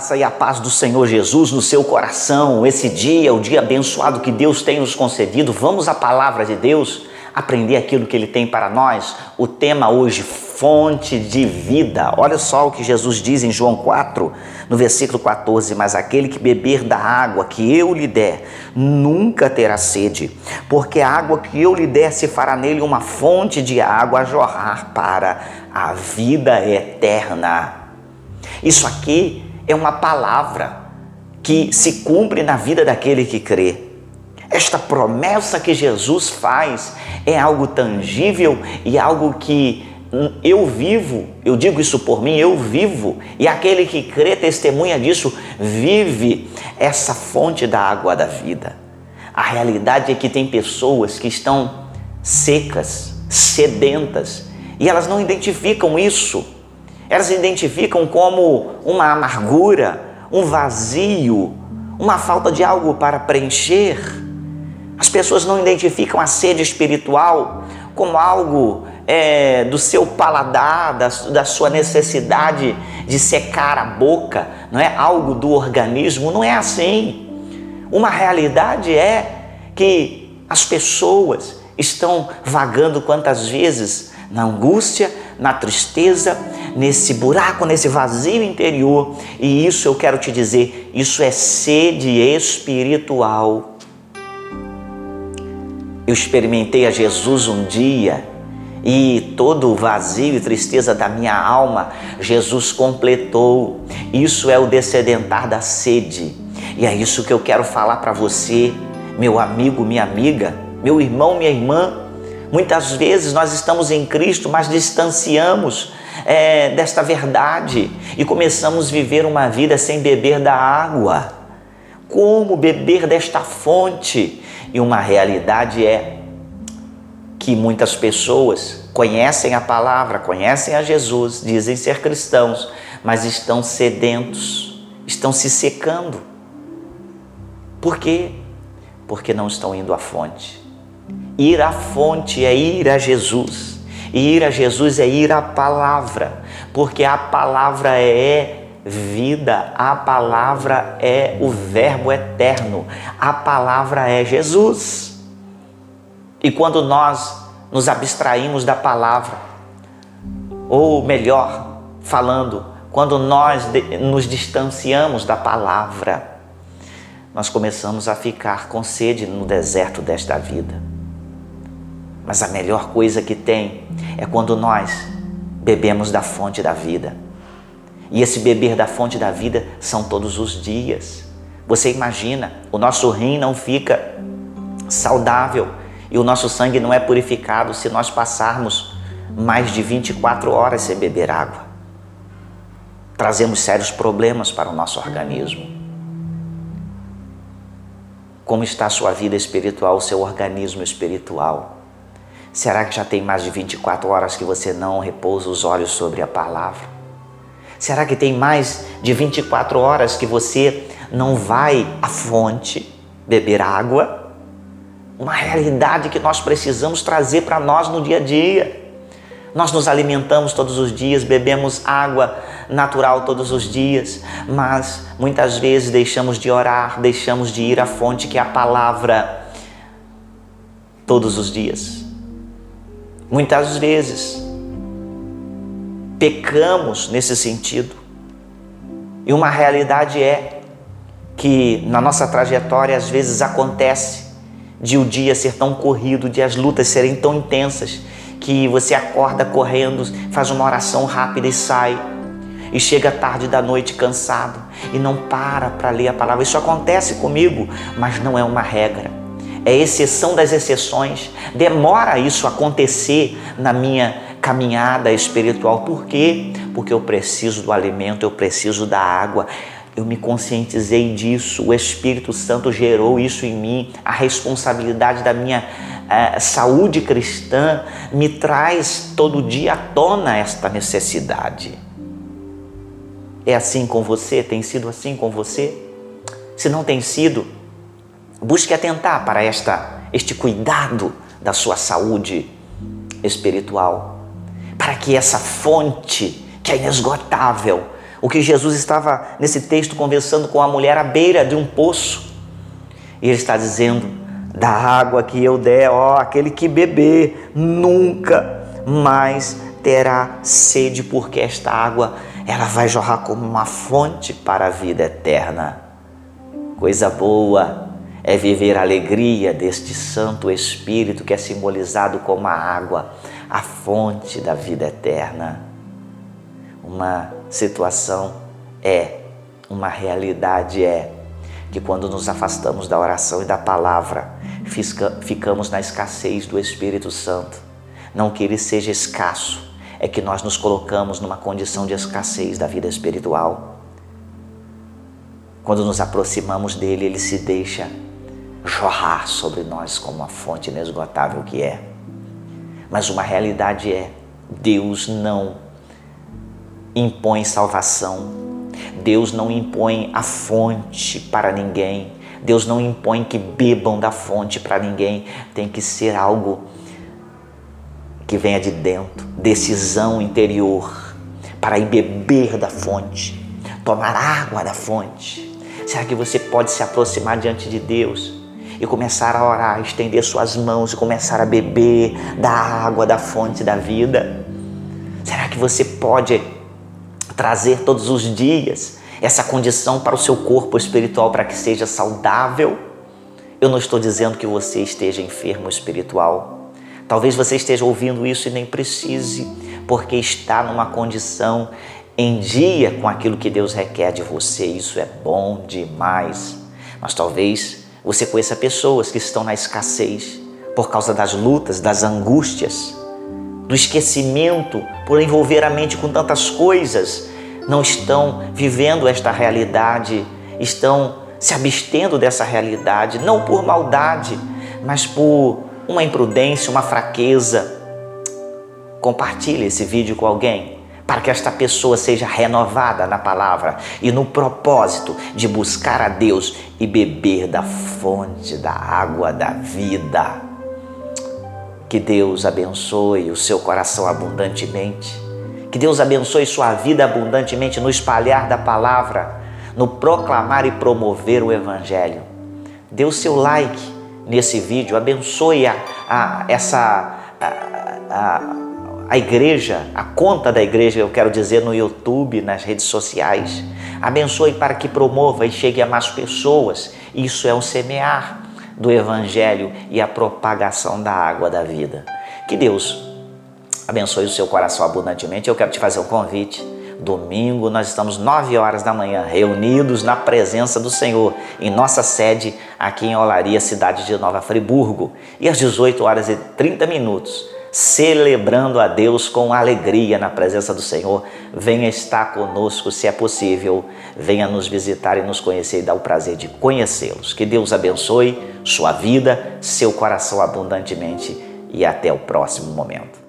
graça e a paz do Senhor Jesus no seu coração. Esse dia, o dia abençoado que Deus tem nos concedido. Vamos à palavra de Deus, aprender aquilo que Ele tem para nós. O tema hoje, fonte de vida. Olha só o que Jesus diz em João 4, no versículo 14: Mas aquele que beber da água que eu lhe der, nunca terá sede, porque a água que eu lhe der se fará nele uma fonte de água a jorrar para a vida eterna. Isso aqui é uma palavra que se cumpre na vida daquele que crê. Esta promessa que Jesus faz é algo tangível e algo que eu vivo, eu digo isso por mim, eu vivo, e aquele que crê testemunha disso, vive essa fonte da água da vida. A realidade é que tem pessoas que estão secas, sedentas, e elas não identificam isso elas identificam como uma amargura, um vazio, uma falta de algo para preencher. As pessoas não identificam a sede espiritual como algo é, do seu paladar, da, da sua necessidade de secar a boca, não é algo do organismo, não é assim. Uma realidade é que as pessoas estão vagando quantas vezes na angústia, na tristeza, nesse buraco, nesse vazio interior. E isso eu quero te dizer, isso é sede espiritual. Eu experimentei a Jesus um dia e todo o vazio e tristeza da minha alma, Jesus completou. Isso é o descedentar da sede. E é isso que eu quero falar para você, meu amigo, minha amiga, meu irmão, minha irmã. Muitas vezes nós estamos em Cristo, mas distanciamos é, desta verdade e começamos a viver uma vida sem beber da água. Como beber desta fonte? E uma realidade é que muitas pessoas conhecem a palavra, conhecem a Jesus, dizem ser cristãos, mas estão sedentos, estão se secando. Por quê? Porque não estão indo à fonte. Ir à fonte é ir a Jesus. E ir a Jesus é ir à palavra, porque a palavra é vida, a palavra é o Verbo eterno, a palavra é Jesus. E quando nós nos abstraímos da palavra, ou melhor, falando, quando nós nos distanciamos da palavra, nós começamos a ficar com sede no deserto desta vida. Mas a melhor coisa que tem é quando nós bebemos da fonte da vida. E esse beber da fonte da vida são todos os dias. Você imagina, o nosso rim não fica saudável e o nosso sangue não é purificado se nós passarmos mais de 24 horas sem beber água. Trazemos sérios problemas para o nosso organismo. Como está a sua vida espiritual, o seu organismo espiritual? Será que já tem mais de 24 horas que você não repousa os olhos sobre a palavra? Será que tem mais de 24 horas que você não vai à fonte beber água? Uma realidade que nós precisamos trazer para nós no dia a dia. Nós nos alimentamos todos os dias, bebemos água natural todos os dias, mas muitas vezes deixamos de orar, deixamos de ir à fonte que é a palavra todos os dias. Muitas vezes pecamos nesse sentido. E uma realidade é que na nossa trajetória às vezes acontece de o dia ser tão corrido, de as lutas serem tão intensas, que você acorda correndo, faz uma oração rápida e sai, e chega tarde da noite cansado e não para para ler a palavra. Isso acontece comigo, mas não é uma regra é exceção das exceções. Demora isso acontecer na minha caminhada espiritual. Por quê? Porque eu preciso do alimento, eu preciso da água. Eu me conscientizei disso, o Espírito Santo gerou isso em mim, a responsabilidade da minha eh, saúde cristã me traz todo dia à tona esta necessidade. É assim com você? Tem sido assim com você? Se não tem sido, Busque atentar para esta, este cuidado da sua saúde espiritual, para que essa fonte que é inesgotável O que Jesus estava nesse texto conversando com a mulher à beira de um poço. E ele está dizendo: da água que eu der, ó, aquele que beber nunca mais terá sede, porque esta água ela vai jorrar como uma fonte para a vida eterna. Coisa boa é viver a alegria deste Santo Espírito que é simbolizado como a água, a fonte da vida eterna. Uma situação é, uma realidade é que quando nos afastamos da oração e da palavra, ficamos na escassez do Espírito Santo. Não que ele seja escasso, é que nós nos colocamos numa condição de escassez da vida espiritual. Quando nos aproximamos dele, ele se deixa jorrar sobre nós como uma fonte inesgotável que é. Mas uma realidade é: Deus não impõe salvação Deus não impõe a fonte para ninguém. Deus não impõe que bebam da fonte para ninguém. Tem que ser algo que venha de dentro, decisão interior, para ir beber da fonte, tomar água da fonte. Será que você pode se aproximar diante de Deus e começar a orar, estender suas mãos e começar a beber da água da fonte da vida? Será que você pode trazer todos os dias essa condição para o seu corpo espiritual para que seja saudável. Eu não estou dizendo que você esteja enfermo espiritual. Talvez você esteja ouvindo isso e nem precise, porque está numa condição em dia com aquilo que Deus requer de você. Isso é bom demais. Mas talvez você conheça pessoas que estão na escassez por causa das lutas, das angústias, do esquecimento, por envolver a mente com tantas coisas não estão vivendo esta realidade, estão se abstendo dessa realidade, não por maldade, mas por uma imprudência, uma fraqueza. Compartilhe esse vídeo com alguém para que esta pessoa seja renovada na palavra e no propósito de buscar a Deus e beber da fonte da água da vida. Que Deus abençoe o seu coração abundantemente que Deus abençoe sua vida abundantemente no espalhar da palavra, no proclamar e promover o Evangelho. Dê o seu like nesse vídeo, abençoe a, a essa a, a, a igreja, a conta da igreja, eu quero dizer, no YouTube, nas redes sociais. Abençoe para que promova e chegue a mais pessoas. Isso é um semear do Evangelho e a propagação da água da vida. Que Deus abençoe o seu coração abundantemente. Eu quero te fazer um convite. Domingo nós estamos 9 horas da manhã reunidos na presença do Senhor em nossa sede aqui em Olaria, cidade de Nova Friburgo, e às 18 horas e 30 minutos, celebrando a Deus com alegria na presença do Senhor. Venha estar conosco, se é possível. Venha nos visitar e nos conhecer e dar o prazer de conhecê-los. Que Deus abençoe sua vida, seu coração abundantemente e até o próximo momento.